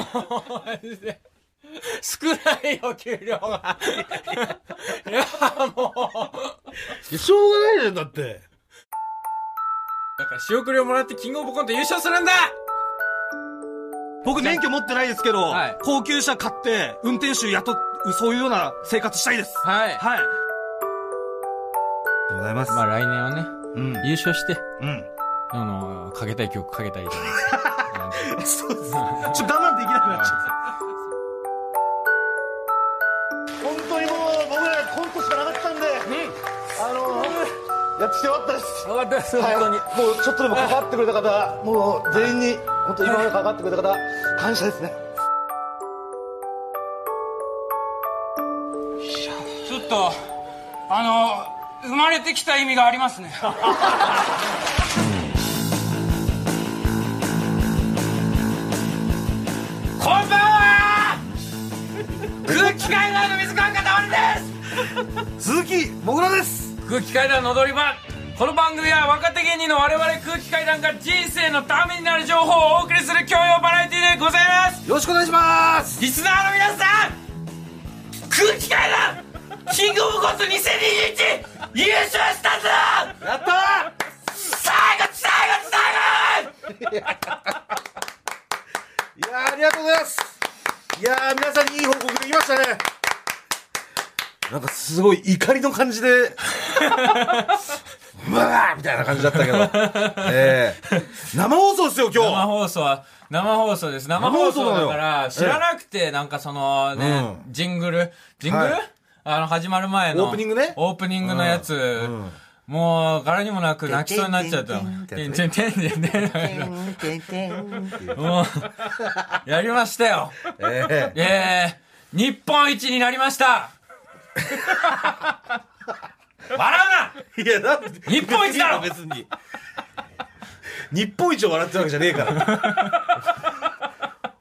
マジで。少ないよ、給料が。いや、もう。しょうがないじゃん、だって。だから仕送りをもらってキングオブコント優勝するんだ僕免許持ってないですけど、はい高級車買って、運転手雇う、そういうような生活したいです。はい。はい。ございます。まあ来年はね、うん。優勝して、うん。あの、かけたい曲かけたいと思います。そうです。ちょっと我慢できなくなっちゃった。本当にもう、僕らコントしかなかったんで、あの、やってきてよかったです。よかったです、はい、本当に。もうちょっとでも関わってくれた方、もう全員に、本当今まで関わってくれた方、感謝ですね。ちょっと、あの、生まれてきた意味がありますね。こんばんは空気階段の水川かたまりです鈴木もぐらです。空気階段の踊り場この番組は若手芸人の我々空気階段が人生のためになる情報をお送りする教養バラエティでございますよろしくお願いします。リスナーの皆さん空気階段キングオブコント2021優勝したぞやった最後最後最後ー いやーありがとうございます。いやー皆さんにいい報告できましたね。なんかすごい怒りの感じで、うわーみたいな感じだったけど。ええ生放送ですよ、今生日。放送は生放送です。生放送だから知らなくてなんかそのね、うジングル？ジングル、はい。あの始まる前のオープニングね。オープニングのやつ、んもう柄にもなく泣きそうになっちゃったてんてんてんてんてんもうやりましたよえええー、日本一になりました笑うないや、だって。日本一だろ別に。日本一を笑ってるわけじゃねえから。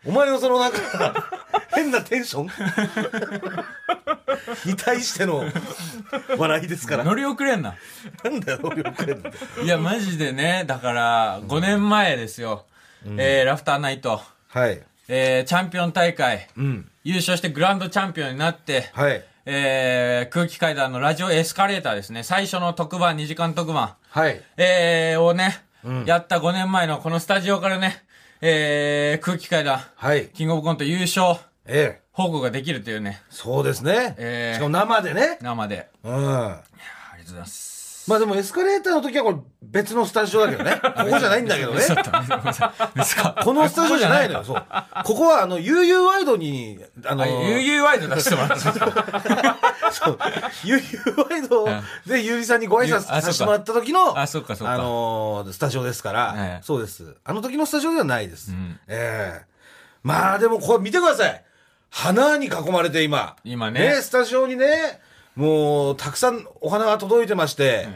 お前のそのなんか、変なテンション？に対しての笑いですから。乗り遅れんななんだよ、乗り遅れんのいやマジでねだから5年前ですよ、えー、ラフターナイトはい。えー、チャンピオン大会、うん。優勝してグランドチャンピオンになって、はい。えー、空気階段のラジオエスカレーターですね。最初の特番、2時間特番、はい。えー、をね、やった5年前のこのスタジオからね、えー、空気階段、はい。キングオブコント優勝ええ。報告ができるというね、そうですね。ええしかも生でね。生で。うん。ありがとうございます。まあでもエスカレーターの時はこれ別のスタジオだけどね。ここじゃないんだけどね。このスタジオじゃないのよ。こそう。ここはあの、悠々ワイドに、あのこじゃないかあ、悠々ワイド出してもらってます そう。悠々ワイドで、ゆうりさんにご挨拶あさせてもらった時の、あそっかそっかあのースタジオですから、ええそうです。あの時のスタジオではないです。んええまあでもこれ見てください。花に囲まれて今。今ねスタジオにね、もう、たくさんお花が届いてまして、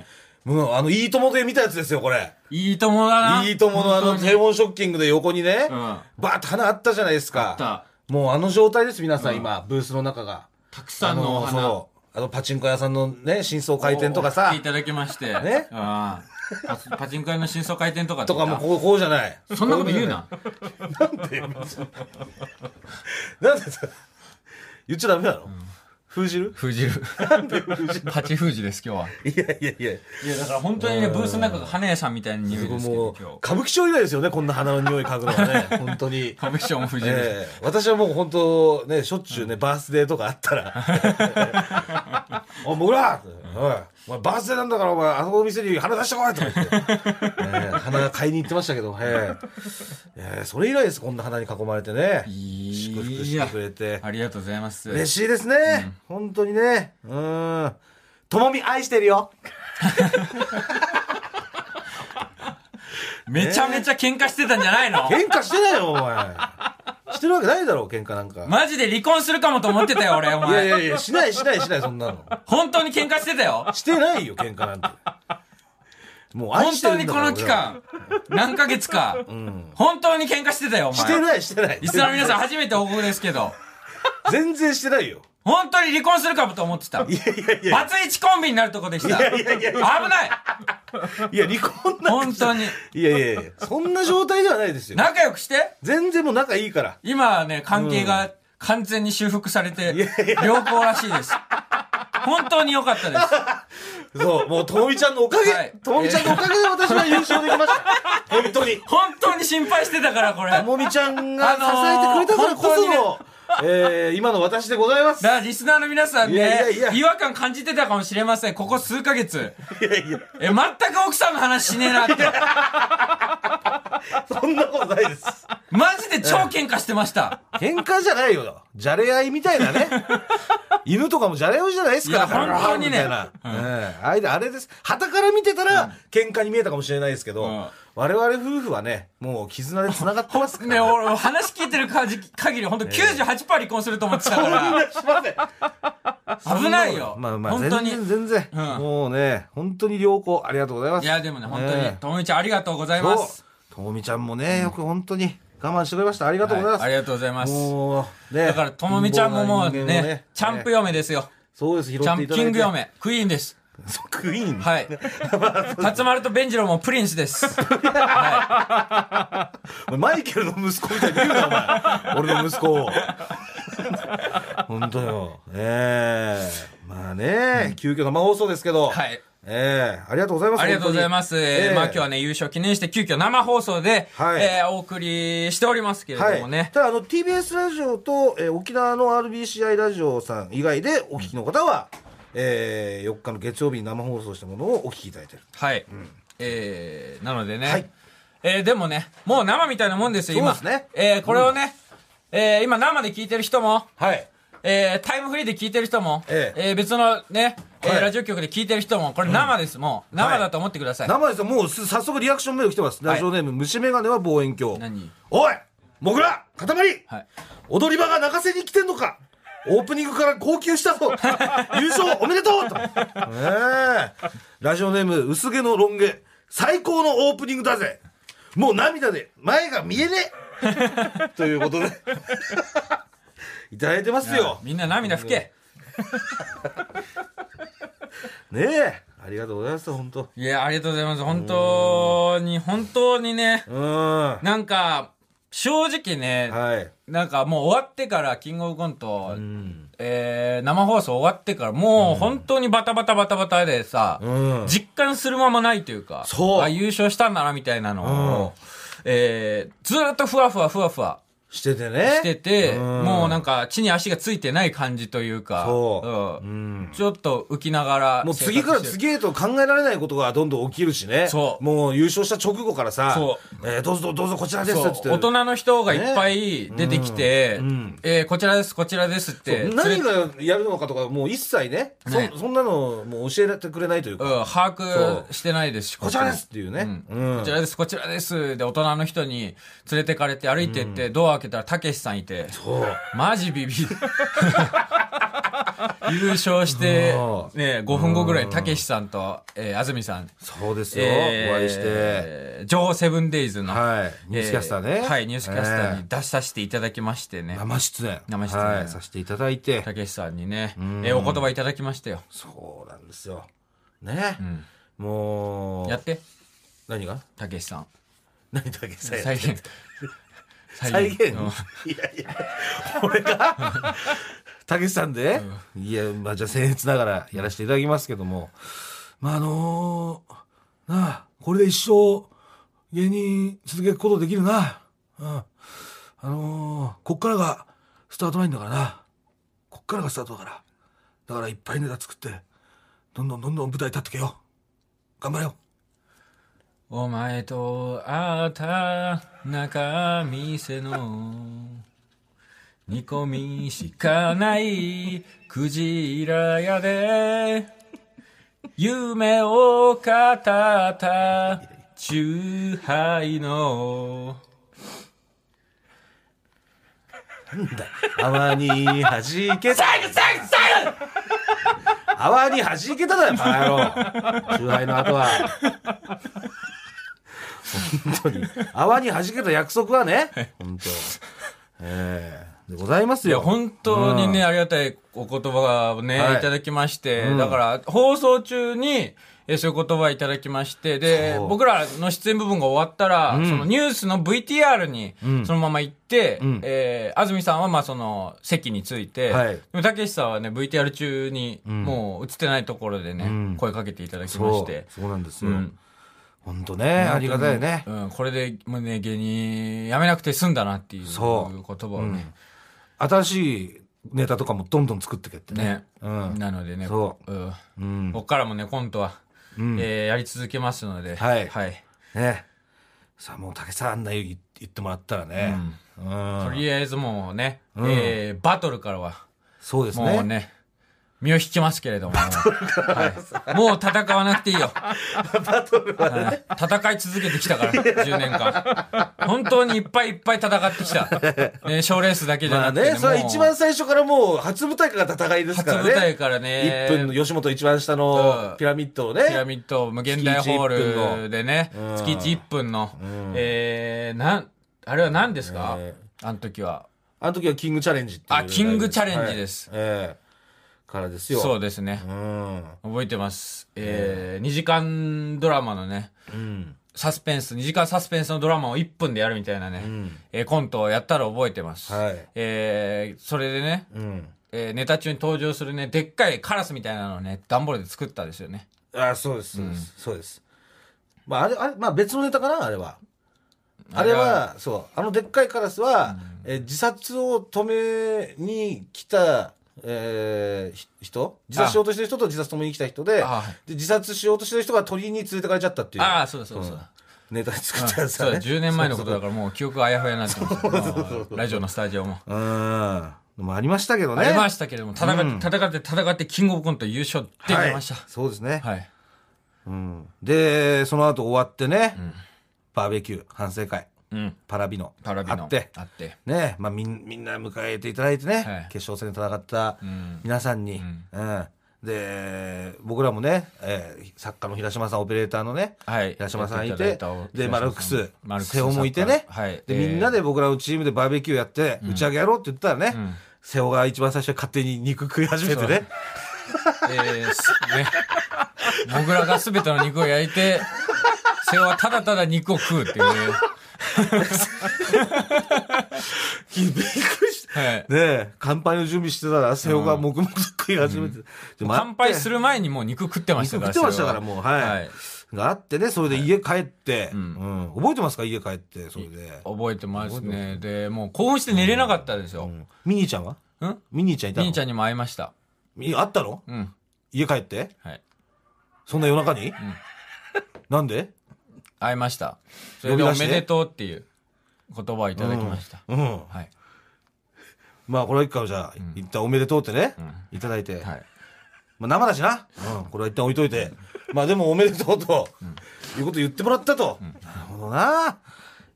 もう、あの、いいともで見たやつですよ、これ。いいともだな。いいとものあの、低温ショッキングで横にね、うんバーッと花あったじゃないですか。あったもうあの状態です、皆さん、今、ブースの中が。たくさんのお花。そう。あの、パチンコ屋さんのね、真相回転とかさい、ただきまして。ねああパパチンコ屋の真相回転とかとかもこう、こうじゃない。そんなこと言うな。なんでさ、言っちゃダメなの封じる？封じる。パチ封じです、今日は。いやいやいや。いや、だから本当にね、ブースの中が花屋さんみたいな匂いですけもうど、今日。歌舞伎町以来ですよね、こんな花の匂い嗅ぐのはね、本当に。歌舞伎町も封じる。ええ私はもう本当ね、しょっちゅうね、バースデーとかあったら、おい、もぐらおい、お前バースデーなんだから、お前、あのお店に花出してこいとか言って、ええ花買いに行ってましたけど、ええええそれ以来です、こんな花に囲まれてね。い祝福してくれて。ありがとうございます。嬉しいですね。本当にね。うん。ともみ愛してるよ。めちゃめちゃ喧嘩してたんじゃないの？喧嘩してないよ、お前。してるわけないだろ、喧嘩なんか。マジで離婚するかもと思ってたよ、俺、おいやい前。やいや、しないしないしない、そんなの。本当に喧嘩してたよ。してないよ、喧嘩なんて。もう愛本してるんだから当にこの期間、何ヶ月か、本当に喧嘩してたよ、お前。してないしてない。リスナーの皆さん初めて報告ですけど、全然してないよ。本当に離婚するかもと思ってた。いやいやいや。バツイチコンビになるとこでした。いやいやいやい危や。ないいや、離婚なん本当に。いやいやいや、そんな状態ではないですよ。仲良くして全然もう仲いいから。今はね、関係が完全に修復されて良好らしいです。本当に良かったです。そう、もう、ともみちゃんのおかげ、はいともみちゃんのおかげで私は優勝できました。本当に。本当に心配してたから、これ。ともみちゃんが支あのーえてくれたからこその、えー、今の私でございます。だリスナーの皆さんね、いやいやいや違和感感じてたかもしれません。ここ数ヶ月。いやいや、え、全く奥さんの話しねえなって。そんなことないです。マジで超喧嘩してました。喧嘩じゃないよ。じゃれ合いみたいなね。犬とかもじゃれ合いじゃないですか。いや本当にねみたいな。ええあれあれです。旗から見てたら、喧嘩に見えたかもしれないですけど、うん我々夫婦はね、もう絆で繋がってますから。ね、俺、話聞いてる限り、限り本当98%離婚すると思ってたから、しません。危ないよ。まあまあ、本当に。全然全然、うんもうね、本当に良好、ありがとうございます。いや、でもね、本当にええ、ともみちゃんありがとうございます。。ともみちゃんもね、よく本当に我慢してくれました。ありがとうございます。はいありがとうございます。もう、ね。だから、ともみちゃんももう貧乏な人間をね、チャンプ嫁ですよ。そうです、拾ってチャンいただいて。キング嫁、クイーンです。クイーン。はい。辰丸とベンジローもプリンスです。はお前 マイケルの息子みたいに言うな、お前。俺の息子を。本当よ。ええまあね、急遽生放送ですけど。い。はい。ええありがとうございます。ありがとうございます。えーまあ今日はね。ね、優勝記念して急遽生放送で、はいえーお送りしておりますけれはい。どもね。ただ、あの、TBS ラジオと、えー沖縄の RBCI ラジオさん以外でお聞きの方は、えー、4日の月曜日に生放送したものをお聞きいただいてる。はい。えー、なのでね。はいえー、でもね、もう生みたいなもんですよ、今。そうですねえー、これをね、えー、今生で聞いてる人も、はい。えー、タイムフリーで聞いてる人も、ええ別のね、えーはいラジオ局で聞いてる人も、これ生です、もう。生だと思ってください。生ですよ。もうす早速リアクションメール来てます。ラジオネーム、虫眼鏡は望遠鏡。何？おいもぐら塊はい。踊り場が泣かせに来てんのかオープニングから号泣したぞ。優勝おめでとうと、ラジオネーム薄毛のロン毛。最高のオープニングだぜ。もう涙で前が見えねえ。ということで。いただいてますよ。みんな涙拭け。ねえ。ありがとうございます本当。いや、ありがとうございます。本当に、本当にね、うん。はなんか、正直ね、い。なんかもう終わってから、キングオブコント、うん。えー、生放送終わってから、もう本当にバタバタバタバタでさ、うん。実感するままないというか、そう。あ、優勝したんだな、みたいなのを、えー、ずーっとふわふわふわふわしててね。してて、うん。もうなんか地に足がついてない感じというか、そう。うん。うん。ちょっと浮きながらもう次から次へと考えられないことがどんどん起きるしね。そう。もう優勝した直後からさ、そえーどうぞどうぞこちらですって。大人の人がいっぱい出てきて、ね。うん。うんえーこちらです、こちらですって。何がやるのかとか、もう一切ね、ね。そそんなのもう教えてくれないというか、うん、把握してないですし、こちらですっていうね。うん。うん。こちらです、こちらです。で、大人の人に連れてかれて歩いてって、ドア開けたらたけしさんいて、そう。マジビビる。優勝してう、んね、5分後ぐらいにたけしさんと、えー、安住さん、そうですよ。えーお会いして。情報セブンデイズの、はい。ニュースキャスターね。えはい、ニュースキャスターにえ出させていただきましてねー。生出演。生出演はい。させていただいて。たけしさんにね、んえーお言葉いただきましたよ。そうなんですよ。ね。んもう。やって、何が？たけしさん。何だっけ再再現。再現、うんいやいや、俺が？たけしさんで、いや、まあじゃあ僭越ながらやらせていただきますけども、まああのーなあ、これで一生芸人続けることできるな。うん。あのーこっからがスタートラインだからな。こっからがスタートだから。だからいっぱいネタ作って、どんどんどんどん舞台立ってけよ。頑張れよ。お前と会った中店の煮込みしかないクジラ屋で夢を語ったチューハイの泡に弾けた。最後最後最後泡に弾けただよ、バカ野郎。周杯の後は。本当に。泡に弾けた約束はね、本当。ええ。でございますいや、よ。本当にね、うん。ありがたいお言葉をね、はい。い、ただきまして、うん。だから、放送中に、えーそういう言葉いただきまして、で僕らの出演部分が終わったら、うん。そのニュースの VTR にうん。そのまま行って、うん。えー安住さんはまあその席について、はい。でもたけしさんはね、VTR 中にん。もう映ってないところでね、うん。声かけていただきまして、、そうなんですよ。うん本当ね、ありがたいね。うん、これでもうね、芸人辞めなくて済んだなっていう言そう葉をね、新しいネタとかもどんどん作ってけってね。ね、うん。なのでね、そううんうん。こっからもね、コントは、うんえーやり続けますので、はいはい。ね。さあ、もう竹さんあんな言言ってもらったらね。うん。とりあえずもうね、うんえーバトルからは、そうですね。もうね、身を引きますけれども、はい、もう戦わなくていいよ。バトルはね。はい戦い続けてきたから、10年間。本当にいっぱいいっぱい戦ってきた。ね、賞レースだけじゃなくて、まあね、それは一番最初からもう初舞台から戦いですからね。初舞台からね、1分の吉本一番下うんのピラミッドをピラね。ミッド無限大ホールでね月一1分の、月1 1分の、んえー、なん、あれは何ですか、えあの時は。あの時はキングチャレンジっていう。あキングチャレンジですはいええからですよ。そうですね。うん。覚えてます。えー、2時間ドラマのね、うん。サスペンス、2時間サスペンスのドラマを1分でやるみたいなね、んえーコントをやったら覚えてます。はいえー、それでね、うん。えーネタ中に登場するね、でっかいカラスみたいなのをね、段ボールで作ったですよね。あ、そうです、そうです。そうです。まあ、あれ、あれ、まあ別のネタかな、あれは。あれは、そう、あのでっかいカラスは、えー自殺を止めに来た、えーひ人？自殺しようとしてる人と自殺止めに来た人でで自殺しようとしてる人が鳥に連れてかれちゃったっていう。ああ、そうだそうだそうだ。ネタで作ったやつそうだ、だね10年前のことだからもう記憶があやふやになってラジオのスタジオも。うん。でもありましたけどね。ありましたけれども、戦って、うん。戦って、戦って、キングオブコント優勝できました。はい。そうですね、はい。うん、でその後終わってね、ん。バーベキュー反省会。うん。パラビノパラビの。あって。あって。ね。まあ、みんみんな迎えていただいてね、はい。決勝戦で戦ったうん。皆さんに、ん。うん。で僕らもね、えー作家の平島さんオペレーターのねはい。平島さんいて。でマルクス。瀬尾もいてね、はい。で、えーみんなで僕らのチームでバーベキューやって、打ち上げやろうって言ったらね、ん。瀬尾が一番最初に勝手に肉食い始めてね。えね。僕らが全ての肉を焼いて、瀬尾はただただ肉を食うっていう。びっくりしたはい。ねえ乾杯の準備してたら瀬尾が黙々と食い始めて、で乾杯するる前にもう肉食ってましたから。肉食ってましたからもうはい。はい。があってねそれで家帰って、ん。うん。覚えてますか？家帰ってそれで、覚えてますね。で、もう興奮して寝れなかったですよ。うん。ミニーちゃんは？うん？ミニーちゃんいたの？兄ちゃんにも会いました。み会ったの？うん。家帰って？はい。そんな夜中に、なんで？会いました。それでおめでとうっていう言葉をいただきました。うんはい。まあこれは一回じゃあ、一旦おめでとうってね、いただいて、はい。まあ、生だしな、うん、これは一旦置いといて、まあでもおめでとうと、いうこと言ってもらったと。なるほどな。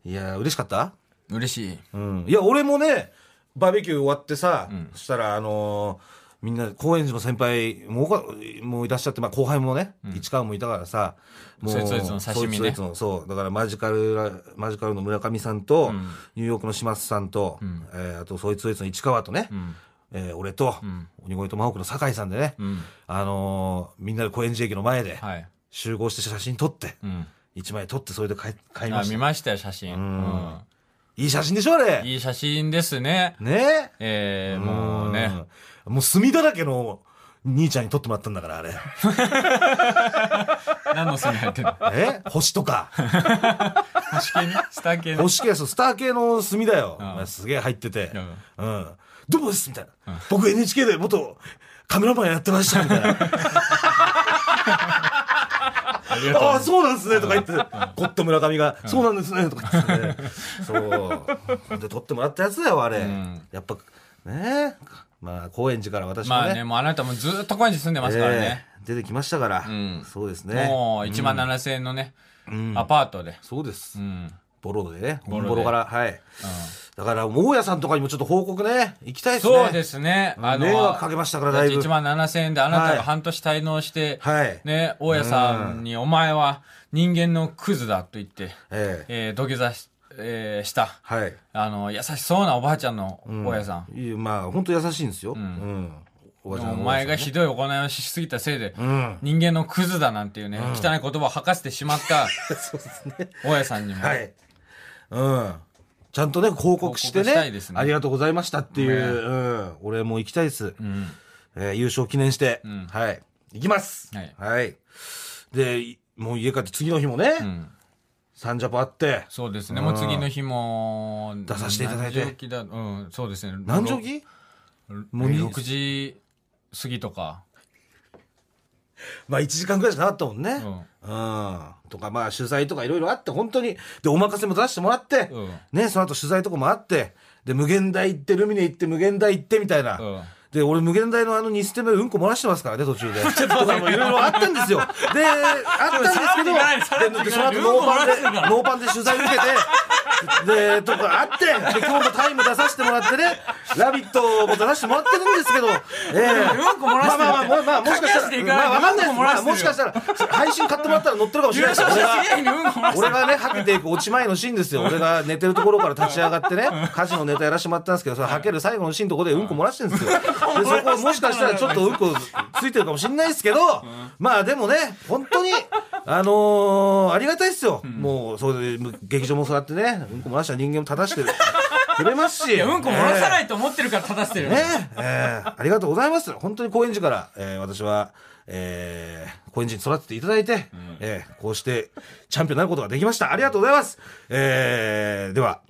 いや、嬉しかった？嬉しい。うん。いや、俺もね、バーベキュー終わってさ、そしたら、あのーみんな、高円寺の先輩もかもういらっしゃって、まあ後輩もね、市川もいたからさ、もそいつそいつの刺身ねそいつそいつのそう。だからマジカルラ、マジカルの村上さんと、ニューヨークの島津さんと、えーあとそいつそいつの市川とね、えー俺と、鬼越トマホークの酒井さんでね、んあのーみんなで高円寺駅の前ではい。集合して写真撮って、うん。一枚撮ってそれで買い買いまあ、した。見ましたよ、写真。うん。いい写真でしょあれ。いい写真ですね。ねえー、もうね。うん。もう墨だらけの兄ちゃんに撮ってもらったんだから、あれ。何の墨入ってんの？え？星とか。星系ね？スター系の。星系、そう、スター系の墨だよ。すげえ入っててうん。うん。どうもですみたいな。僕 NHK で元カメラマンやってましたみたいな。あああ、そうなんですね。とか言って、ゴッド村上が、そうなんですね。とか言ってね。そう。で、撮ってもらったやつだよ、あれ。ん。やっぱ、ね。まあ、高円寺から私もね。まあね、もうあなたもずっと高円寺住んでますからね。ええ。出てきましたから、ん。そうですね。もう1万7000円のね、ん。アパートで。そうです、うん。ボロでね。ボロで。ボロからはいだから大家さんとかにもちょっと報告ね。行きたいですね。そうですね。あの、迷惑かけましたからだいぶ。1万7000円であなたはい。が半年滞納して、はい。ね、大家さんに、お前は人間のクズだと言って、ええ。えー土下座しえーした、はい。あの、優しそうなおばあちゃんの大家さん。いいまあ、本当優しいんですよ。うん。おばちゃんお前がひどい行いをしすぎたせいで、ん。人間のクズだなんていうね、汚い言葉を吐かせてしまった、大家さんにも、はい。うん。ちゃんとね、報告してねねありがとうございましたっていう、ねうん。俺も行きたいです。うん。えー優勝記念して、んはい。行きます。はいで、いもう家帰って次の日もね、うん。サンジャポあって、そうですね。もう次の日も、出させていただいて何時起きだ？うん、そうですね。何時起き？もうに6時過ぎとか。まあ1時間くらいしかなかったもんね。うん。うん。とか、まあ取材とかいろいろあって、本当に。で、お任せも出してもらって、うんね、その後取材とかもあって、で、無限大行って、ルミネ行って、無限大行ってみたいな。うんで、俺無限大のあの2ステ目うんこ漏らしてますからね、途中で。とかもいろいろあったんですよ。で、あったんですけど、ででその後ノーパンで、ノーパンで取材受けて、で、とかあって、で、今日もタイム出させてもらってね、ラビットも出させてもらってるんですけど、ええうんこ漏らしてるまあまあまあ、まあ、もしかしたら、まあわかんないです。まあもしかしたら、配信買ってもらったら乗ってるかもしれないですよ。俺が、俺がね、はけていく落ち前のシーンですよ。俺が寝てるところから立ち上がってね、家事のネタやらしてもらったんですけど、それはける最後のシーンのところでうんこ漏らしてるんですよ。で、そこもしかしたらちょっとうんこついてるかもしれないですけど、まあでもね、本当に、あのーありがたいですよ。もう、そうで、劇場もそうやってね、うんこ漏らした人間も正してく れますし。いや、うんこ漏らさないい。と思ってるから正してる。ねえーありがとうございます。本当に高円寺から、えー私は、えー、高円寺に育てていただいて、えーこうしてチャンピオンになることができました。ありがとうございます。えー、では、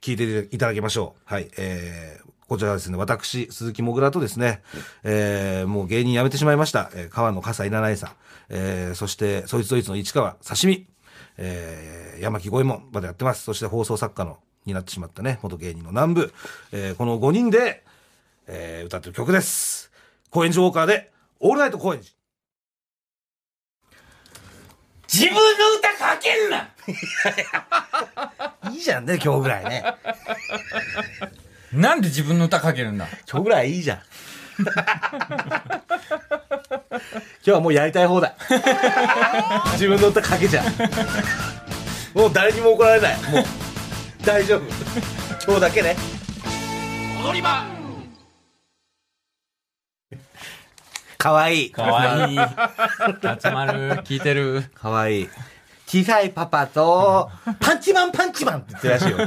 聞いていただきましょう。はい、えー、こちらはですね、私、鈴木もぐらとですね、えー、もう芸人辞めてしまいました、えー、川野笠井七重さん、えー、そして、そいつどいつの市川刺身、えー、山木五右衛門までやってます。そして放送作家の、になってしまったね、元芸人の南部、えー、この5人で、えー、歌ってる曲です。高円寺ウォーカーで、オールナイト高円寺。自分の歌書けんな いいじゃんね、今日ぐらいね。なんで自分の歌かけるんだ？今日ぐらいいいじゃん。今日はもうやりたい放題。自分の歌かけちゃう。もう誰にも怒られない。もう、大丈夫。今日だけね。踊り場かわいい。かわいい。集まる、聞いてる。かわいい。小さいパパと、パンチマンパンチマンって言ってるらしいよ。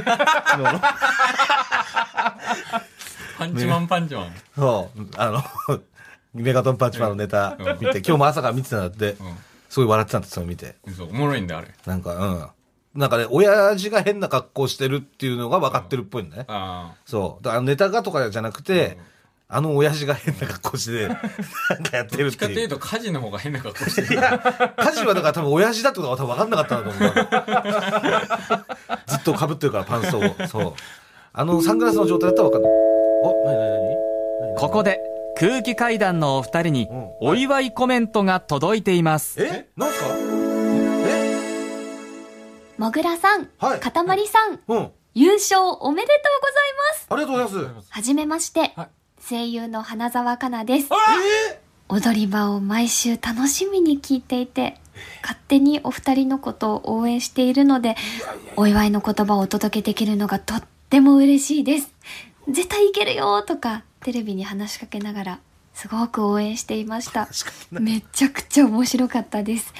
パンチマンパンチマン。そう、あの、メガトンパンチマンのネタ見て、今日も朝から見てたんだって、すごい笑ってたんですよ、見て。嘘、おもろいんだ、あれ。なんか、うん。なんかね、親父が変な格好してるっていうのが分かってるっぽいんだね。あそう。だからネタがとかじゃなくて、あの親父が変な格好して、なんかやってあ。どっちかるっていう。というと、家事の方が変な格好してる。家事はだから多分親父だってことが多分分かんなかったんだと思う。ずっと被ってるから、パンツを。そう。あのサングラスの状態だったら分かんない。お、なになになにここで空気階段のお二人にうんお祝いコメントが届いています。え？なんすか？え？もぐらさん、はいかたまりさん、うん。優勝おめでとうございます。ありがとうございます。はじめまして、はい声優の花澤香菜です。え踊り場を毎週楽しみに聞いていて、勝手にお二人のことを応援しているので、お祝いの言葉をお届けできるのがとっても嬉しいです。絶対いけるよとか、テレビに話しかけながら、すごく応援していました。めちゃくちゃ面白かったです。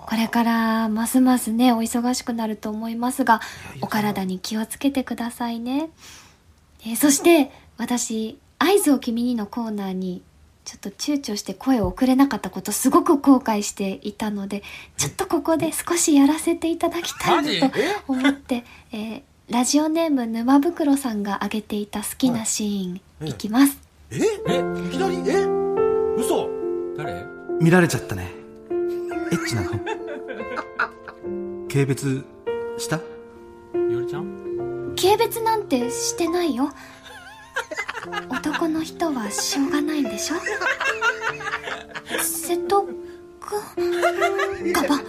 これからますますね、お忙しくなると思いますが、お体に気をつけてくださいね。えーそして、私、合図を君にのコーナーに、ちょっと躊躇して声を送れなかったことすごく後悔していたので、ちょっとここで少しやらせていただきたいなと思って、えーラジオネーム沼袋さんが挙げていた好きなシーン、いきます。え？え？いきなり？え？嘘？誰？見られちゃったね。エッチなの。軽蔑した？よりちゃん？軽蔑なんてしてないよ。男の人はしょうがないんでしょ？瀬戸くんガバ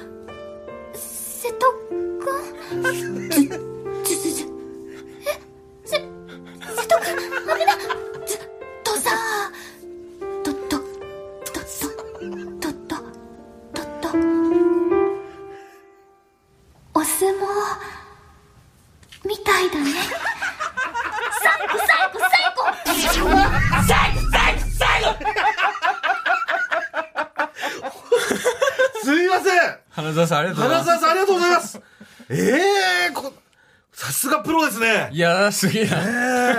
いやー、すげえな。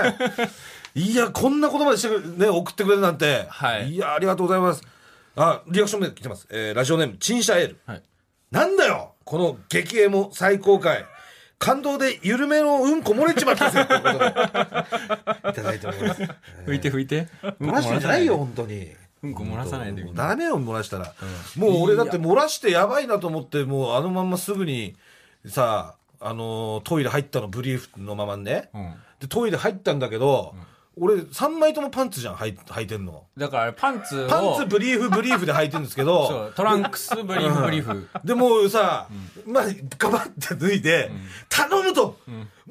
ええいや、こんな言葉でしてくれ、ね、送ってくれるなんて。はいや、ありがとうございます。あ、リアクションメール来てます。えーラジオネーム、チンシャエール。はいなんだよこの激エモ最高回。感動で緩めのうんこ漏れちまったぜ ことで。いただいております。拭いて拭いて。漏らしてんじゃないよ、本当に。うんこ漏らさないでみんな。ダメよ、漏らしたら。もう俺だって漏らしてやばいなと思って、もうあのまんますぐに、さ、あのートイレ入ったの、ブリーフのままね。うん。で、トイレ入ったんだけど、俺3枚ともパンツじゃん、履い履いてんの。だからパンツを、パンツ、ブリーフ、ブリーフで履いてるんですけそど、う、トランクス、ブリーフ、ブリーフ。でもうさ、まあ、ガバって脱いで、頼むと、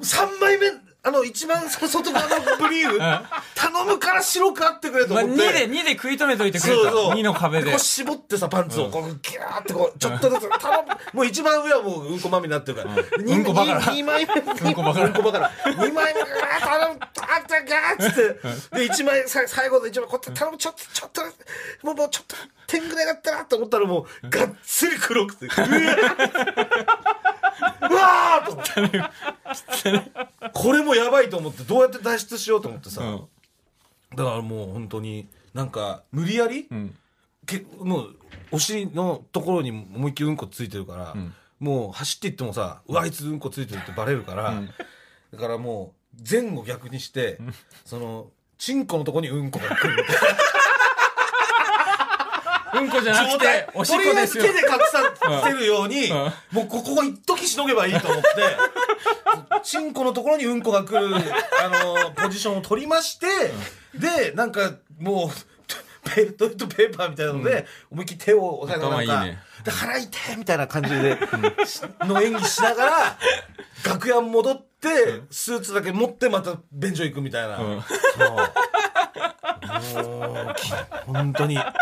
3枚目、あの、一番外側のブリーフ、頼むから白くあってくれとまあ、2思って。で、2で食い止めといてくれた。そうそう。2の壁でこう。絞ってさ、パンツを、こう、ギャーってこう、ちょっとずつ、頼む。もう一番上はもううんこまみになってるから。にうんこばからに二枚目。うんこばからうんこばから。二枚目、頼む。あったギャーっつって。で、一枚、さ最後の一枚、こうやって頼む。ちょっと、ちょっと、もう、もうちょっと、天ぐらいだったなと思ったらもう、がっつり黒くて。うわーうわーと思って。これもやばいと思って、どうやって脱出しようと思ってさ。うん。だからもう本当に、なんか、無理やり、ん。けもうお尻のところに思いっきりうんこついてるから、もう走っていってもさうわあいつうんこついてるってバレるから、だからもう前後逆にして、そのチンコのとこにうんこが来るみたいうんこじゃななくて、おしっとりあえこですよ。ず手。で隠させるように、もうここを一時しのげばいいと思ってチンコのところにうんこが来るあのポジションを取りまして、でなんかもうペトイレットペーパーみたいなので、思いっきり手を押さえながらね。で腹痛いみたいな感じで、しの演技しながら楽屋戻って、スーツだけ持ってまた便所行くみたいな、ん。そうもうき本当に。危なか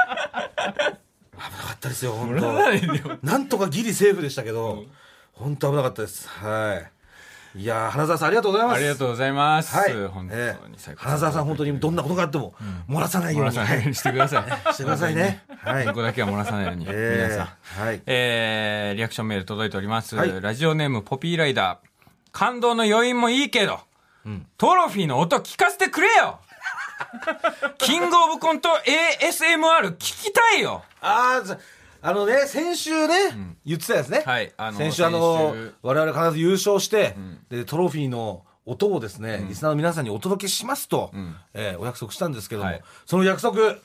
ったですよ本当。なんとかギリセーフでしたけど、本当危なかったです。はい。いやー花澤さんありがとうございます。ありがとうございます。はい、本え当に最高。え花澤さん本当にどんなことがあっても漏らさないように、漏らさない。ようにしてください。してくださいね。はい。うんこだけは漏らさないように、ええ。皆さん。はい。えー、リアクションメール届いております。はい。ラジオネームポピーライダー。感動の余韻もいいけど、トロフィーの音聞かせてくれよ キングオブコント ASMR 聞きたいよ。ああ、あのね、先週ね、言ってたやつね。はいあの先週あの先週、我々必ず優勝して、で、トロフィーの音をですね、リスナーの皆さんにお届けしますと、えーお約束したんですけども、はい。その約束、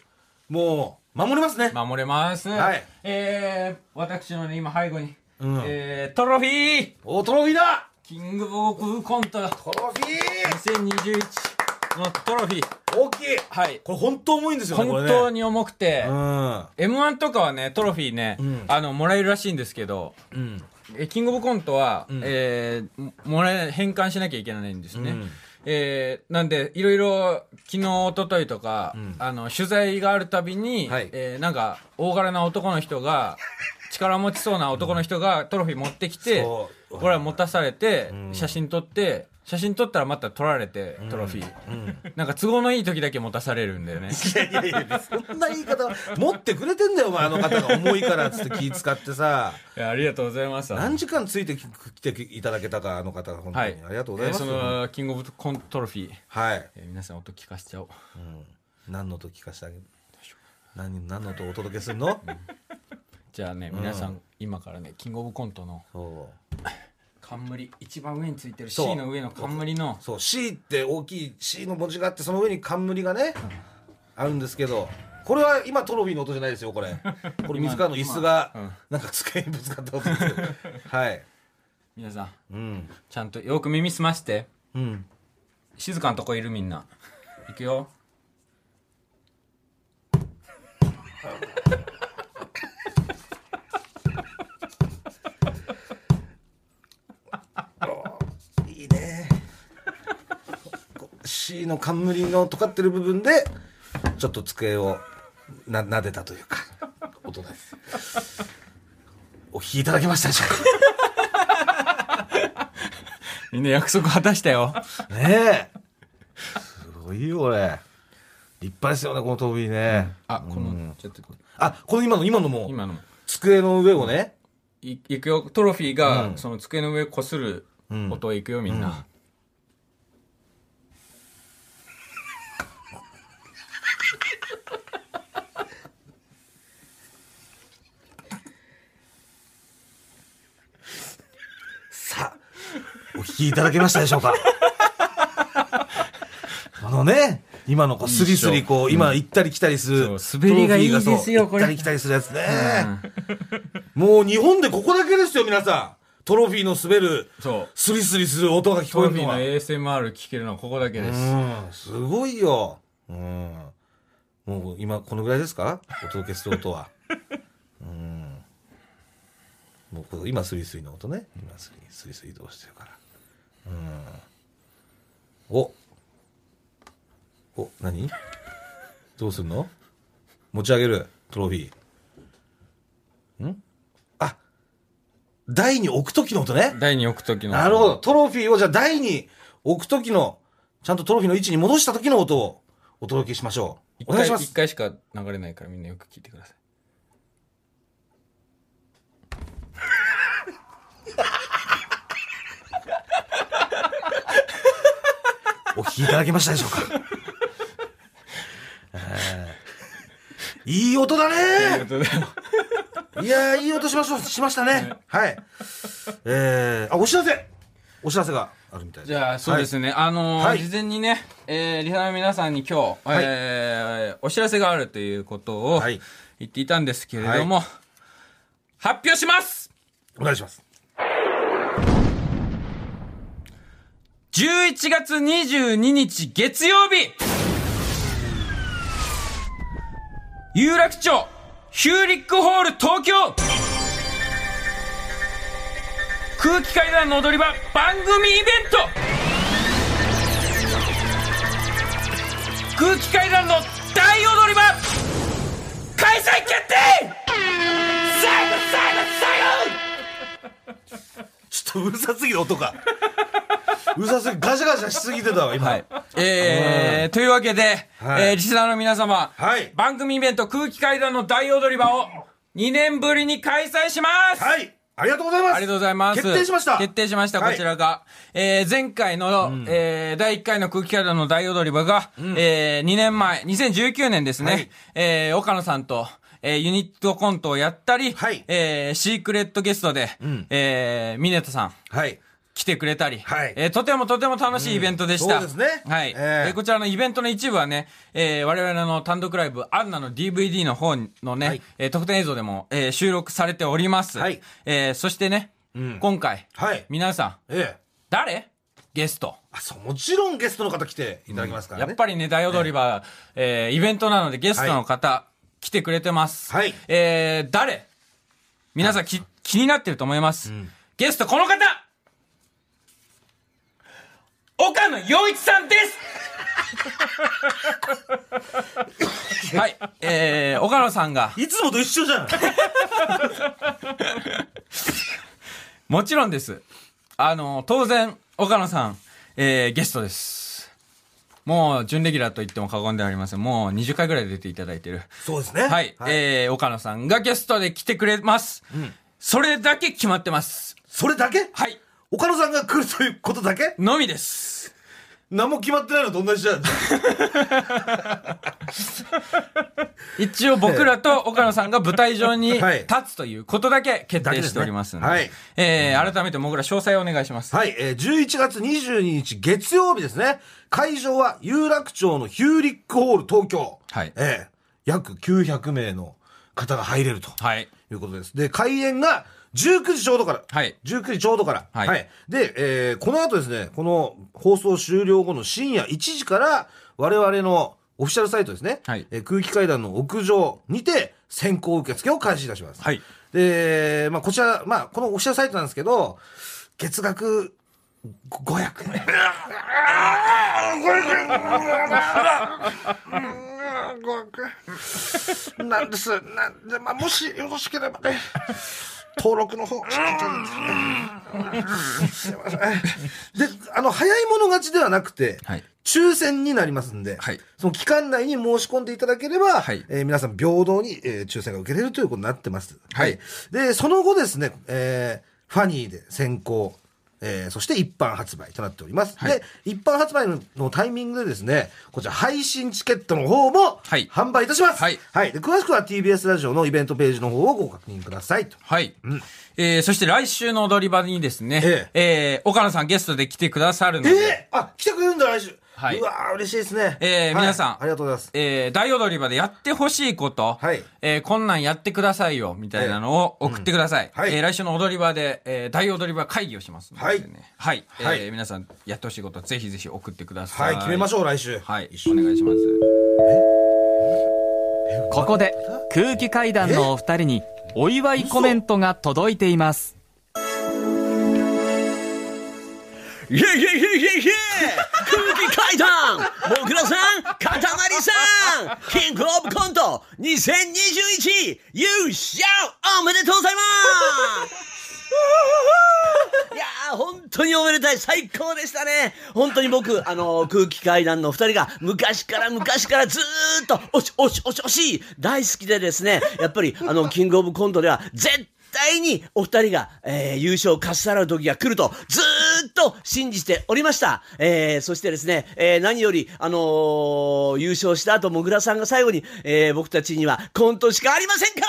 もう、守りますね。守れます。はい。えー、私のね、今背後に、うん。えー、トロフィー。お、トロフィーだ！キングオブコントトロフィー！2021のトロフィー。大きいはい。これ本当重いんですよね、本ね。当に重くて、うん。M1 とかはね、トロフィーね、んあの、もらえるらしいんですけど、うん。えキングオブコントは、んえーももらえ、返還しなきゃいけないんですね。うんえーなんで、いろいろ、昨日、一昨日とか、んあの、取材があるたびに、はいえーなんか、大柄な男の人が、力持ちそうな男の人がトロフィー持ってきて、俺は持たされて、ん写真撮って、写真撮ったらまた撮られて、トロフィー。うん。なんか都合のいい時だけ持たされるんだよね。いやいやいや、そんな言い方、持ってくれてんだよ、お前、あの方が重いからっつって気使ってさ。いやありがとうございます。何時間ついてき来ていただけたか、あの方、本当に。はい。ありがとうございます。えーその、キングオブコントトロフィー。はい。えー皆さん音聞かせちゃおう。何の音聞かせてあげる？何何の音お届けするの？じゃあね、皆さん、今からね、キングオブコントのそう。冠、一番上についてる C の上の冠の、そう、C って大きい C の文字があって、その上に冠がね、あるんですけど、これは今トロフィーの音じゃないですよ、これ。これ水川の椅子がうん、なんか机にぶつかった音ですけど。はい。皆さん、うん。ちゃんとよく耳澄まして、うん。静かなとこいるみんな。いくよ。いいね。こう C の冠の尖ってる部分で、ちょっと机をな撫でたというか、音です。お聞きいただけましたでしょみんな約束果たしたよ。うかねえ。すごいよ、これ。立派ですよね、このトロフィーね。あ、この、ちょっと、あ、この今の、今のも、今のも。机の上をね、いいくよトロフィーが、うんその机の上こするうん音いくよみんな、聞きいただけましたでしょうか？あのね、今のこうスリスリこう、今行ったり来たりする。滑りがいいですよこれ行ったり来たりするやつね。もう日本でここだけですよ、皆さん。トロフィーの滑る、そうスリスリする音が聞トロフィーのこえるのは。ASMR 聞けるのはここだけです、うん、すごいよ。うん。もう今このぐらいですか？お届けする音は。うん。もう今スリスリの音ね。今スリスリスリ移動してるから。うん。おお、何？どうすんの？持ち上げるトロフィー。ん？あ台に置くときの音ね。台に置く時のなるほど。トロフィーをじゃあ台に置くときの、ちゃんとトロフィーの位置に戻したときの音をお届けしましょう。お願いします。一回しか流れないからみんなよく聞いてくださいお聞きいただけましたでしょうか？えー。いい音だね。いやー、いい音しましょう、しましたね。はい。えー、あ、お知らせ。お知らせがあるみたいです。じゃあそうですね、あのーはい。事前にね、えーリハの皆さんに今日、はい。えーお知らせがあるということをはい。言っていたんですけれども、発表します。お願いします。11月22日月曜日。有楽町ヒューリックホール東京。空気階段の踊り場番組イベント。空気階段の大踊り場開催決定。最後最後最後ちょっとうるさすぎる音が。うるさすぎ、ガシャガシャしすぎてたわ、今。はい。えー、というわけで、はいえー、リスナーの皆様、はい番組イベント空気階段の大踊り場を2年ぶりに開催しますはい。ありがとうございます。ありがとうございます。決定しました。決定しました、はいこちらが。えー、前回の、えー、第1回の空気階段の大踊り場が、えー、2年前、2019年ですね、はいえー、岡野さんと、えー、ユニットコントをやったり、はいえー、シークレットゲストで、んえー、ミネタさん、はい。来てくれたり、はい。えーとてもとても楽しいイベントでした。うんそうですね。はい、えー。えーこちらのイベントの一部はね、えー我々の単独ライブ、アンナの DVD の方のね、はい。えー特典映像でも、えー収録されております。はい。えーそしてね、ん。今回、はい。皆さん、ええ。誰？ゲスト。あ、そう、もちろんゲストの方来ていただきますからね。やっぱりね、大踊り場、えーイベントなのでゲストの方、来てくれてます。はい。えー誰？皆さん、き気になってると思います。ゲスト、この方岡野陽一さんですはい、えー、岡野さんが、いつもと一緒じゃん。もちろんです。あの、当然、岡野さん、えー、ゲストです。もう、準レギュラーと言っても過言ではありません。もう20回ぐらい出ていただいてる。そうですね。はい、えー、岡野さんがゲストで来てくれます。それだけ決まってます。それだけ？はい、岡野さんが来るということだけ？のみです。何も決まってないのと同じじゃん。一応僕らと岡野さんが舞台上にはい立つということだけ決定しておりますので、だけですえー、改めて僕ら詳細をお願いします。はい、えー、11月22日月曜日ですね。会場は有楽町のヒューリックホール東京。はいえー、約900名の方が入れると。はい。いうことです。で、開演が19時ちょうどから。はい19時ちょうどから。はいで、えーこの後ですね、この放送終了後の深夜1時から、我々のオフィシャルサイトですね、はいえー空気階段の屋上にて先行受付を開始いたします。はい。で、まあ、こちら、まあ、このオフィシャルサイトなんですけど、月額500円。なんです。なんで、まあ、もしよろしければね、登録の方、ちょっとすいません。で、あの、早い者勝ちではなくて、はい。抽選になりますんで、はい。その期間内に申し込んでいただければ、はい。えー皆さん平等に、えー抽選が受けれるということになってます。はい。で、その後ですね、えーファニーで先行、えーそして一般発売となっております。で、一般発売ののタイミングでですね、こちら配信チケットの方もはい販売いたします。はいで詳しくは TBS ラジオのイベントページの方をご確認くださいと。はい。えーそして来週の踊り場にですね、ええー岡野さんゲストで来てくださるのえで、ー、あ、来てくれるんだ、来週。はいうわー嬉しいですね。えーはい皆さんありがとうございます。えー大踊り場でやってほしいこと、はいえーこんなんやってくださいよ、みたいなのを送ってください。うんはいえー来週の踊り場で、えー大踊り場会議をしますので、ね。はい。はいえー皆さんやってほしいこと、ぜひぜひ送ってください。はい、決めましょう、来週。はい。一緒お願いします。ここで空気階段のお二人にお祝いコメントが届いていますイェイイェイイェイイェ空気階段もぐらさんかたまりさんキングオブコント2021優勝おめでとうございますいやー、本当におめでたい。最高でしたね。本当に僕、あのー空気階段の二人が昔から昔からずーっと、おし、おし、おし、おし、大好きでですね、やっぱり、あの、キングオブコントでは、絶対にお二人が、えー優勝をかっさらう時が来ると、ずーっと信じておりました。えーそしてですね、えー何より、あのー優勝した後、もぐらさんが最後に、えー僕たちにはコントしかありませんから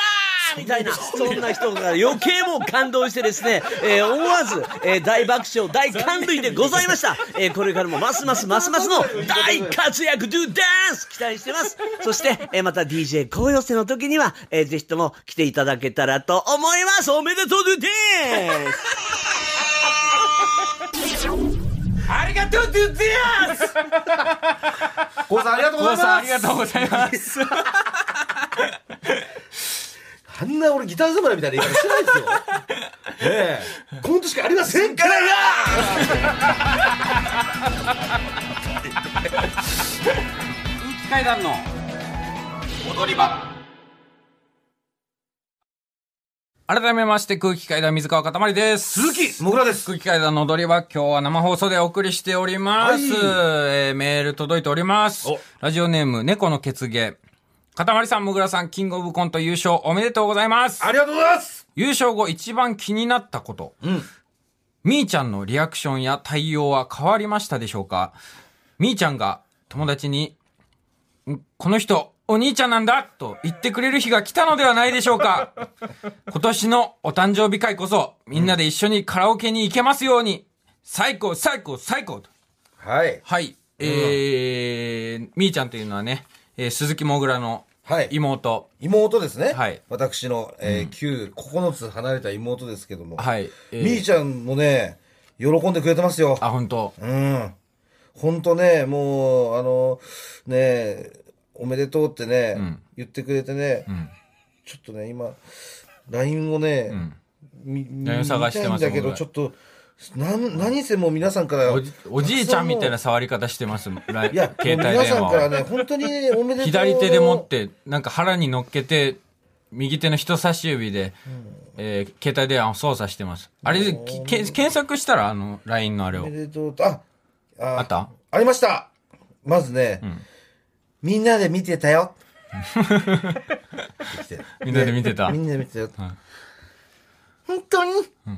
みたいな、そんな人が余計もう感動してですね、えー思わず、えー大爆笑、大感涙でございました。えーこれからもますますますますの大活躍、ドゥダンス期待してます。そして、えーまた DJ 高寄せの時には、えーぜひとも来ていただけたらと思います。おめでとう、ドゥダンスありがとうドゥディアスコウさん、ありがとうございます。さんありがとうございます。あんな俺ギター侍みたいな言い方してないですよ。ええコントしかありませんからよ空気階段の踊り場改めまして空気階段水川かたまりです。鈴木もぐらです。空気階段の踊り場、今日は生放送でお送りしております。はいえーメール届いておりますお。ラジオネーム、猫の血芸。かたまりさん、もぐらさん、キングオブコント優勝おめでとうございます。ありがとうございます。優勝後一番気になったこと。うん。みーちゃんのリアクションや対応は変わりましたでしょうか？みーちゃんが友達に、んこの人、お兄ちゃんなんだと言ってくれる日が来たのではないでしょうか？今年のお誕生日会こそ、みんなで一緒にカラオケに行けますように、最高、最高、最高と。はい。はい。えー、みーちゃんというのはね、えー鈴木もぐらのはい。妹。妹ですね。はい私の、えー旧9つ離れた妹ですけども。はい。えーみーちゃんもね、喜んでくれてますよ。あ、本当うん。ほんとね、もう、あの、ねおめでとうってね、ん言ってくれてね、んちょっとね、今、LINE をね、んみ見 LINE を探してます見たいんだけど、僕ちょっと、なん、何せもう皆さんから、おじおじいちゃんみたいな触り方してます。ラいや、携帯電話を。さんからね、本当におめでとう。左手で持っ。て、なんか腹に乗っけて、右手の人差し指で、えー携帯電話を操作してます。あれで、検索したら、あの、LINE のあれをおめ。でとうと、あ、ああった？ありましたまずね、みんなで見てたよ。みんなで見てたみんなで見てたよ。はい本当に、おめ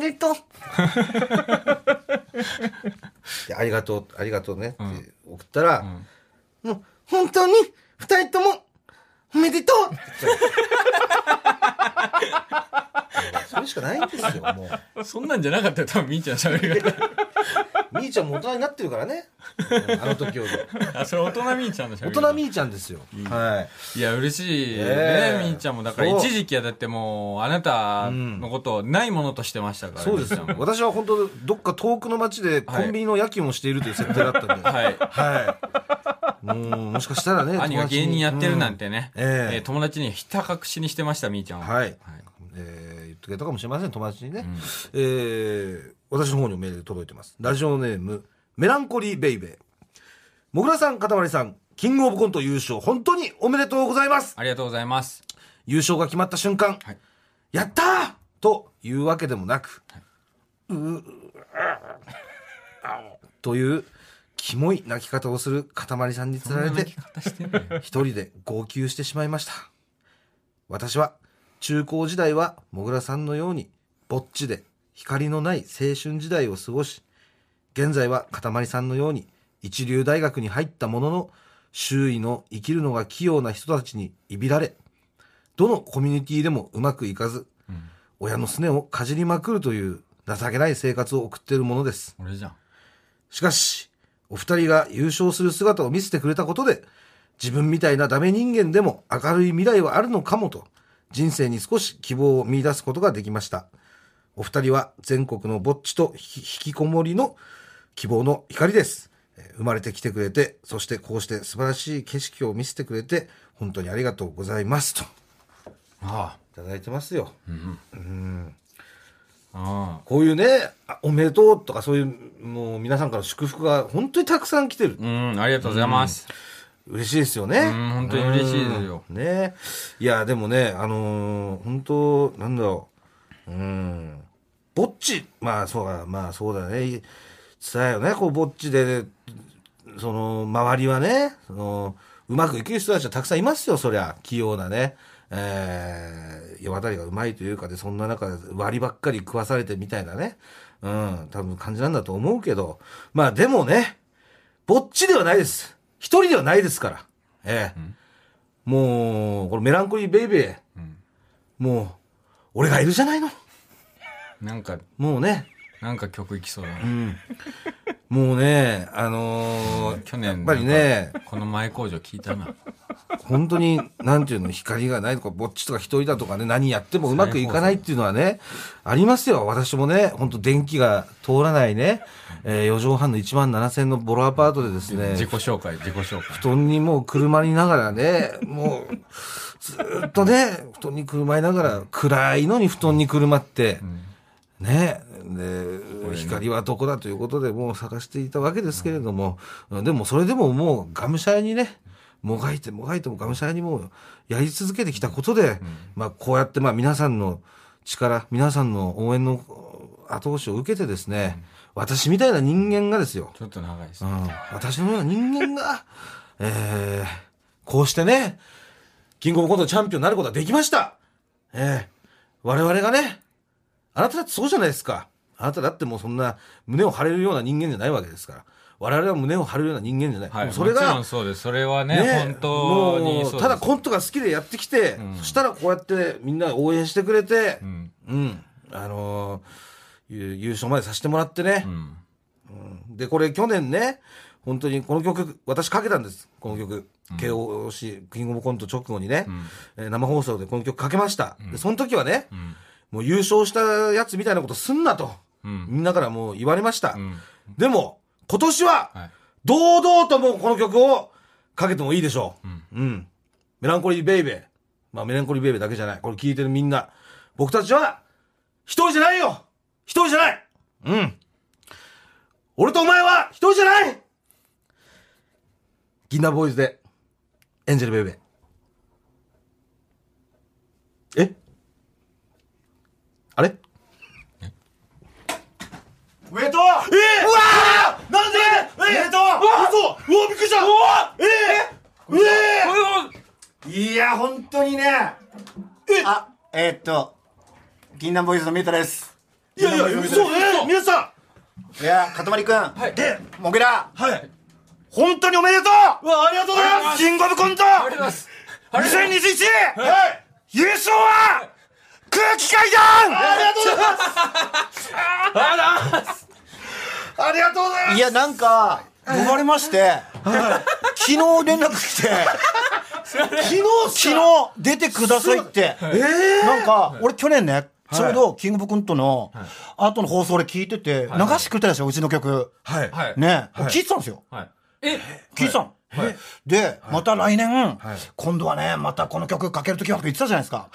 でとう。でありがとう、ありがとうねって送ったら、もう本当に二人ともおめでとうって言ったのそれしかないんですよ、もう。そんなんじゃなかったよ、多分みーちゃんの喋り方。みーちゃんも大人になってるからね。う んあの時より。あ、それ大人みーちゃんの喋大り方。人みーちゃんですよ。はい。いや、嬉しいね、ええみーちゃんも。だから一時期はだってもう、あなたのことをないものとしてましたから、そうですよ私は本当どっか遠くの町でコンビニの夜勤をしているという設定だったんで。はい。はい。もう、もしかしたらね。兄が芸人やってるなんてね、うんえええー友達にひた隠しにしてました、みーちゃんは。はい。えー言ってくれたかもしれません、友達にね。えー私の方にもメール届いてます。ラジオネーム、メランコリーベイベー。もぐらさん、かたまりさん、キングオブコント優勝、本当におめでとうございます。ありがとうございます。優勝が決まった瞬間、はいやったーというわけでもなく、ううという、キモい泣き方をするかたまりさんにつられて、一人で号泣してしまいました。私は、中高時代は、もぐらさんのように、ぼっちで、光のない青春時代を過ごし、現在はかたまりさんのように、一流大学に入ったものの、周囲の生きるのが器用な人たちにいびられ、どのコミュニティでもうまくいかず、親のすねをかじりまくるという情けない生活を送っているものです。俺じゃん。しかし、お二人が優勝する姿を見せてくれたことで、自分みたいなダメ人間でも明るい未来はあるのかもと、人生に少し希望を見出すことができました。お二人は全国のぼっちとひ引きこもりの希望の光です。えー生まれてきてくれて、そしてこうして素晴らしい景色を見せてくれて、本当にありがとうございますと。いあただいてますよ。あ。あこういうね、あおめでとうとかそういう、もう皆さんから祝福が本当にたくさん来てるあ。。うん、ありがとうございます。嬉しいですよね。うん本当に嬉しいですようんね。いや、でもね、あのー本当なんだろう。うん。ぼっち、まあそうだ、まあそうだね。辛いよね、こう、ぼっちで、その、周りはね、その、うまくいける人たちはたくさんいますよ、そりゃ。器用なね。えー、世渡りがうまいというかで、そんな中で割りばっかり食わされてみたいなね。うん、多分感じなんだと思うけど。まあでもね、ぼっちではないです。一人ではないですから。ええもう、これメランコリーベイベー。もう、俺がいるじゃないの。なんか、もうね、なんか曲いきそうだな。もうね、あのー去年、やっぱりね、この前工場聞いたな。本当に、なんていうの、光がないとか、ぼっちとか一人だとかね、何やってもうまくいかないっていうのはね、ありますよ。私もね、本当電気が通らないね、えー、4畳半の1万7000のボロアパートでですね、自己紹介、自己紹介。布団にもう車にながらね、もう、ずーっとね、布団にくるまいながら、暗いのに布団にくるまって、ね、で、光はどこだということでもう探していたわけですけれども、でもそれでももうがむしゃらにね、もがいてもがいてもがむしゃらにもうやり続けてきたことで、まあこうやってまあ皆さんの力、皆さんの応援の後押しを受けてですね、私みたいな人間がですよ、ちょっと長いですうね。ん。私のような人間が、えー、こうしてね、キングオブコントチャンピオンになることができました。えー、我々がね、あなただってそうじゃないですか。あなただってもうそんな胸を張れるような人間じゃないわけですから。我々は胸を張るような人間じゃない。はい。それがもちろん、そうです。それはね、ね本当に。ただコントが好きでやってきて、んそしたらこうやってみんな応援してくれてう、ん。うん、あのー優優勝までさせてもらってね、うん。で、これ去年ね、本当にこの曲、私かけたんです。この曲。KOC、キングオブコント直後にね、えー生放送でこの曲かけました。で、その時はね、んもう優勝したやつみたいなことすんなと、うんみんなからもう言われました。んでも、今年は、はい。堂々ともうこの曲をかけてもいいでしょう。うん。メランコリーベイベー。まあメランコリーベイベーだけじゃない。これ聞いてるみんな。僕たちは、一人じゃないよ一人じゃないうん。俺とお前は一人じゃない銀杏ボーイズで、エンジェルベイベー。えあれ？おめでとうえ！ー、うわー！なんで？え！ー、おめでとう嘘！うわびっくりした！うわ！え！ー、え！ー、いや、本当にね。あ、えーっと、銀杏ボーイズのミータです。いやいや、嘘！え！ー、皆さん！いや、かたまりくん。で、もぐら。はい。本当におめでとう！うわ、ありがとうございます。キングオブコント！ありがとうございます。2021! はい。優勝は空気階段ありがとうございますありがとうございますいや、なんか、呼ばれまして、昨日連絡来て、昨日昨日出てくださいって。なんか、俺去年ね、ちょうどキングオブコントの後の放送で聞いてて、流してくれたでしょ、うちの曲。はい。はい。ね、聞いてたんですよ。はい。え？聞いてたの。で、また来年、今度はね、またこの曲かけるときはとか言ってたじゃないですか。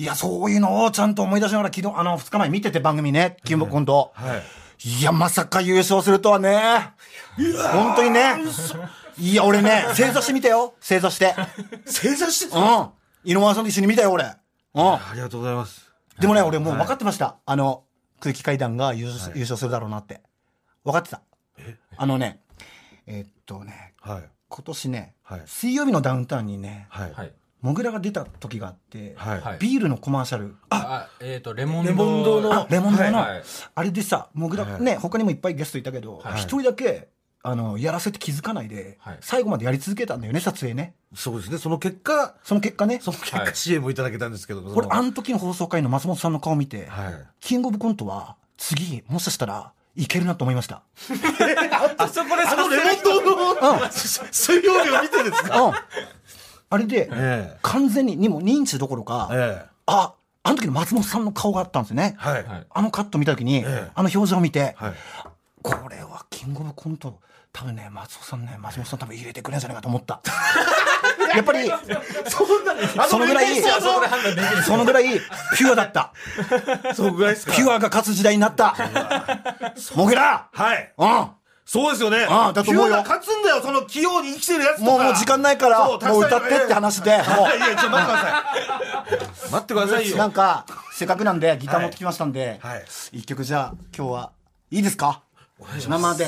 はい。いや、そういうのをちゃんと思い出しながら、昨日、あの、2日前見てて番組ね、キングオブコント。はい。いや、まさか優勝するとはね。本当にね。いや、俺ね、正座してみたよ。正座して。正座してうん。井上さんと一緒に見たよ、俺。うん。ありがとうございます。でもね、俺もう分かってました。あの、空気階段が優勝,、優勝するだろうなって。分かってた。あのね、えーっとね、はい。今年ね、はい水曜日のダウンタウンにね、はい。はい。モグラが出た時があって、はい。はいビールのコマーシャル、あ、えっと、レモンレモン堂のあレモン堂の、はいはいあれでさ、モグラ、はいね、他にもいっぱいゲストいたけど、はい一人だけ、あの、やらせて気づかないで、はい最後までやり続けたんだよね、撮影ね。そうですね。その結果、その結果ね、その結果はい CM をいただけたんですけど。これ、あの時の放送回の松本さんの顔見て、はい。キングオブコントは、次、もしかしたら、いけるなと思いました。あそこであのレモン堂の水曜日を見てですか？うん。あれで、え完全に、にも認知どころか。あ、あの時の松本さんの顔があったんですよね。はい。はいあのカット見た時に、えあの表情を見て、はい。これはキングオブコント、多分ね、松本さんね、松本さん多分入れてくれるんじゃないかと思った。やっぱり、そのぐらい、そのぐらい、ピュアだった。そうぐらいですかピュアが勝つ時代になった。モグラはい。うん。そうですよね。ああだと思うよ勝つんだよ、その器用に生きてるやつとか。もうもう時間ないから、もそうう歌ってって話で、も いや、ちょっと待ってください。待ってくださいよ。う、なんか、せっかくなんで、ギター持ってきましたんで、はい。一曲じゃあ、今日は、いいですか？生で。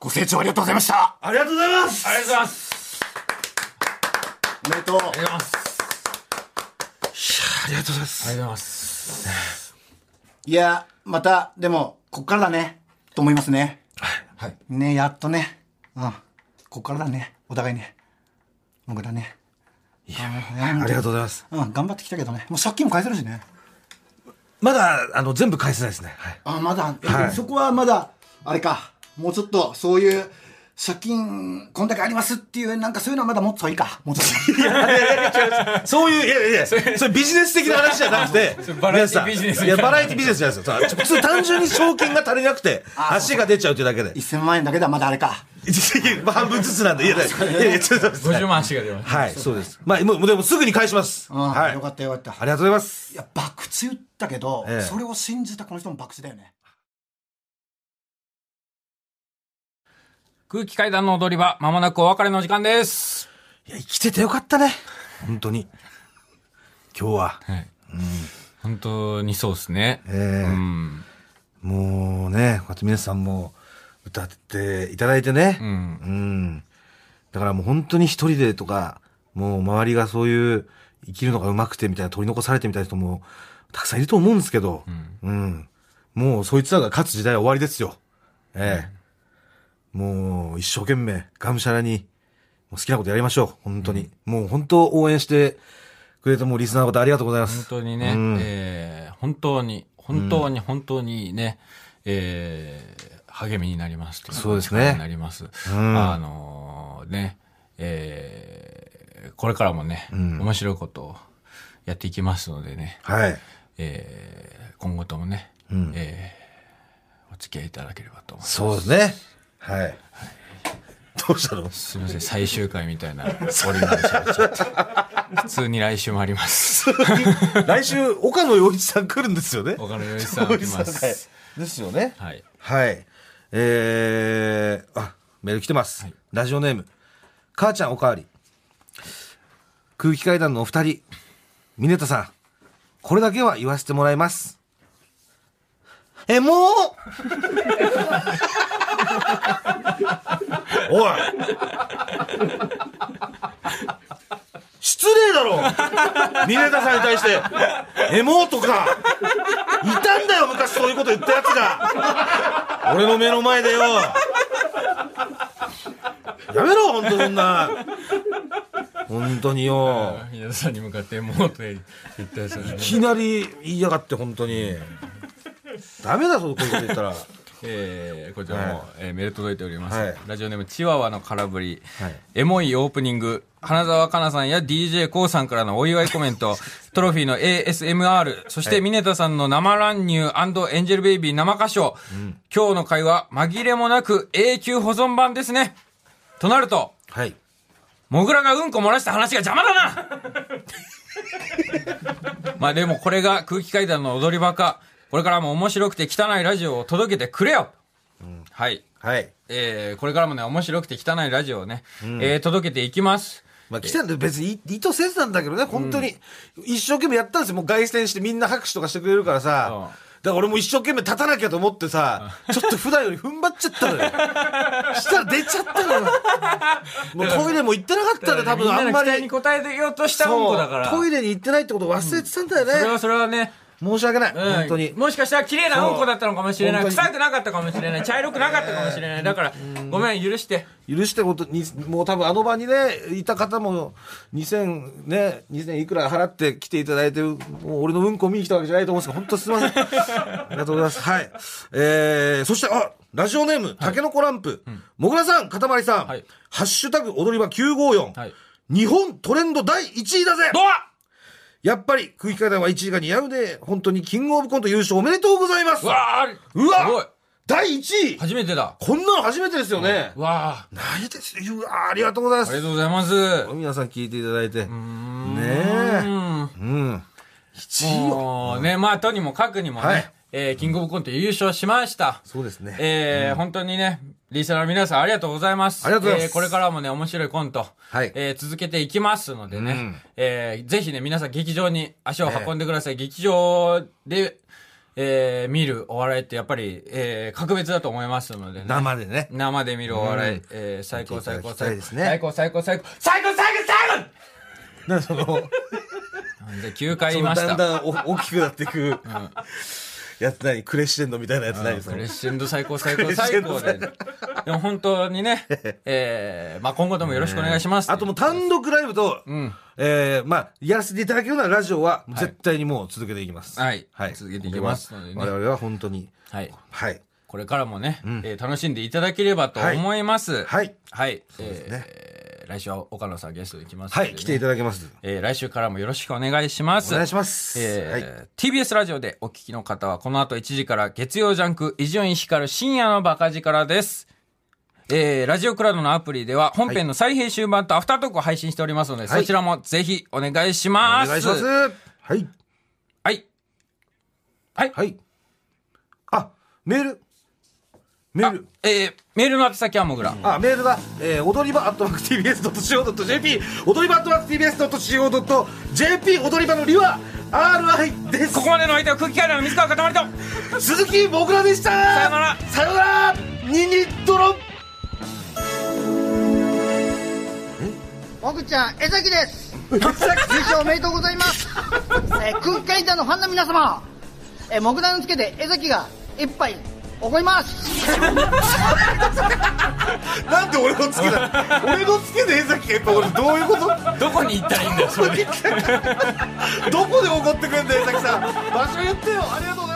ご清聴ありがとうございましたありがとうございますありがとうございます。おめでとうありがとうございます。ありがとうございまありがとうごす。ざいます。いや、また、でも、こっからだね、と思いますね。はい。ね、やっとね。うん。こっからだね、お互いね。僕だね。いや、ありがとうございます。うん、頑張ってきたけどね。もう借金も返せるしね。まだ、あの、全部返せないですね。はい。あ、まだ、えはいそこはまだ、あれか。もうちょっと、そういう、借金、こんだけありますっていう、なんかそういうのはまだもっといいか。もっと。そういう、いやいや、それビジネス的な話じゃなくて、バラエティビジネスいや、バラエティビジネスじゃないですよ。普通単純に賞金が足りなくて、足が出ちゃうというだけで。1000万円だけではまだあれか。ま あ半分ずつなんで、いやいやいやいや、ちょっと待って50万足が出ました。はい、そうです。まあ、もう、でもすぐに返します。うん、はい。よかったよかった。ありがとうございます。いや、博打言ったけど、ええそれを信じたこの人も博打だよね。空気階段の踊り場、まもなくお別れの時間です。いや、生きててよかったね。本当に。今日は。はい。本当にそうですね。ええうん。もうね、こうやって皆さんも歌っていただいてね。うん。うん。だからもう本当に一人でとか、もう周りがそういう生きるのが上手くてみたいな取り残されてみたいな人もたくさんいると思うんですけど、うん。もうそいつらが勝つ時代は終わりですよ。ええもう一生懸命、がむしゃらに、もう好きなことやりましょう。本当に。もう本当応援してくれたもうリスナーの方ありがとうございます。本当にね、うんえー本当に、本当に、本当にね、えー励みになりますそうですねなります。んあのーね、えーこれからもね、ん面白いことをやっていきますのでね、はい。えー今後ともね、うんえーお付き合いいただければと思います。そうですね。はい。どうしたの？すみません、最終回みたいな。普通に来週もあります。来週、岡野陽一さん来るんですよね。岡野陽一さん来まはいす。ですよね。はい。はい。えー、あ、メール来てます。はいラジオネーム。母ちゃんおかわり。空気階段のお二人。ミネタさん。これだけは言わせてもらいます。え、もう？おい失礼だろミネタさんに対して、エモーとか、いたんだよ、昔そういうこと言ったやつが。俺の目の前でよ。やめろ、本当そんな。本当によ。皆さんに向かってもうと言ったやつねいきなり言いやがって、本当に。ダメだぞ、こういうこと言ったら。えー、こちらも、はい。えーメール届いております、はい。ラジオネームチワワの空振り、はい。エモいオープニング。花澤香菜さんや d j k o さんからのお祝いコメント。トロフィーの ASMR そしてミネタさんの生乱入。エンジェルベイビー生歌唱、今日の回は紛れもなく永久保存版ですね。となるとはい。モグラがうんこ漏らした話が邪魔だな。まあでもこれが空気階段の踊り場か。これからも面白くて汚いラジオを届けてくれよ、はい。はい。えーこれからもね、面白くて汚いラジオをね、えー届けていきます。まあ来たんで別に意図せずなんだけどね、本当に。一生懸命やったんですよ。もう凱旋してみんな拍手とかしてくれるからさ。だから俺も一生懸命立たなきゃと思ってさ、ちょっと普段より踏ん張っちゃったのよ。したら出ちゃったのよ。もうトイレも行ってなかったんだよ、多分あんまり。に応えてようとした。トイレに行ってないってことを忘れてたんだよね。それはそれはね、申し訳ない。うん本当に。もしかしたら綺麗なうんこだったのかもしれない。臭くなかったかもしれない。茶色くなかったかもしれない。だから、ごめん、許して。許してことに、もう多分あの場にね、いた方も、2000ね、2000いくら払って来ていただいて、もう俺のうんこ見に来たわけじゃないと思うんですけど、本当すみません。ありがとうございます。はい。えー、そして、あ、ラジオネーム、たけのこランプ。もぐらさん、かたまりさん、はいハッシュタグ踊り場954。はい日本トレンド第1位だぜどうやっぱり空気階段は1位が似合うね。本当にキングオブコント優勝おめでとうございます。うわーうわすごい第1位初めてだ。こんなの初めてですよね。うわないですよ。うわありがとうございますーありが。とうございます。皆さん聞いていただいて。ねうえ。んうん。1位よ。ね、まあ、とにもかくにもね、はいえーキングオブコント優勝しました。そうですね。えー本当にね、リスナーの皆さんありがとうございます。ありがとうございますえーこれからもね、面白いコント、はいえー続けていきますのでね、うんえーぜひね、皆さん劇場に足を運んでください。劇場で、えー見るお笑いってやっぱり、えー格別だと思いますのでね。生でね。生で見るお笑い、うんえー最高最高最高ね最高最高最高最高最高最高なその、で9回言いました。だんだんお大きくなっていく、やつ何クレッシェンドみたいなやつ何そのクレッシェンド最高最高最高で。でも本当にね、えーまあ今後ともよろしくお願いします。あともう単独ライブと、んえー、まあ、やらせていただけるようなラジオは、絶対にもう続けていきます。はいはい。続けていきますのでね我々は本当に、はい。はい。これからもね、んえー楽しんでいただければと思います。はい。はい。うですねえー来週は岡野さんゲストで来ますね、はい。来ていただけます。えー来週からもよろしくお願いします。お願いします。えーはい。TBS ラジオでお聞きの方はこの後1時から月曜ジャンク伊集院光深夜のバカ力です。えー、ラジオクラウドのアプリでは本編の再編集版とアフタートークを配信しておりますので、はいそちらもぜひお願いします。お願いします。はい。はい。はい。はい。あ、メール。メール。えー、メールの宛先はもぐら。あ、メールが、えー、踊り場、アットマーク TBS.CO.JP、踊り場、アットマーク TBS.CO.JP、踊り場のりは、RI です。ここまでの相手は空気階段の水川かたまりと、鈴木もぐらでしたさよなら。さよならニンニドロンもぐちゃん、江崎です。優勝おめでとうございます。えー空気階段のファンの皆様、えー、木段つけて江崎が一杯おごります。なんで俺のつけだ俺のつけで江崎がやっぱ俺どういうこと？どこに行ったらいいんだよ、それ。で。どこで怒ってくれんだよ江崎さん。場所言ってよ。ありがとう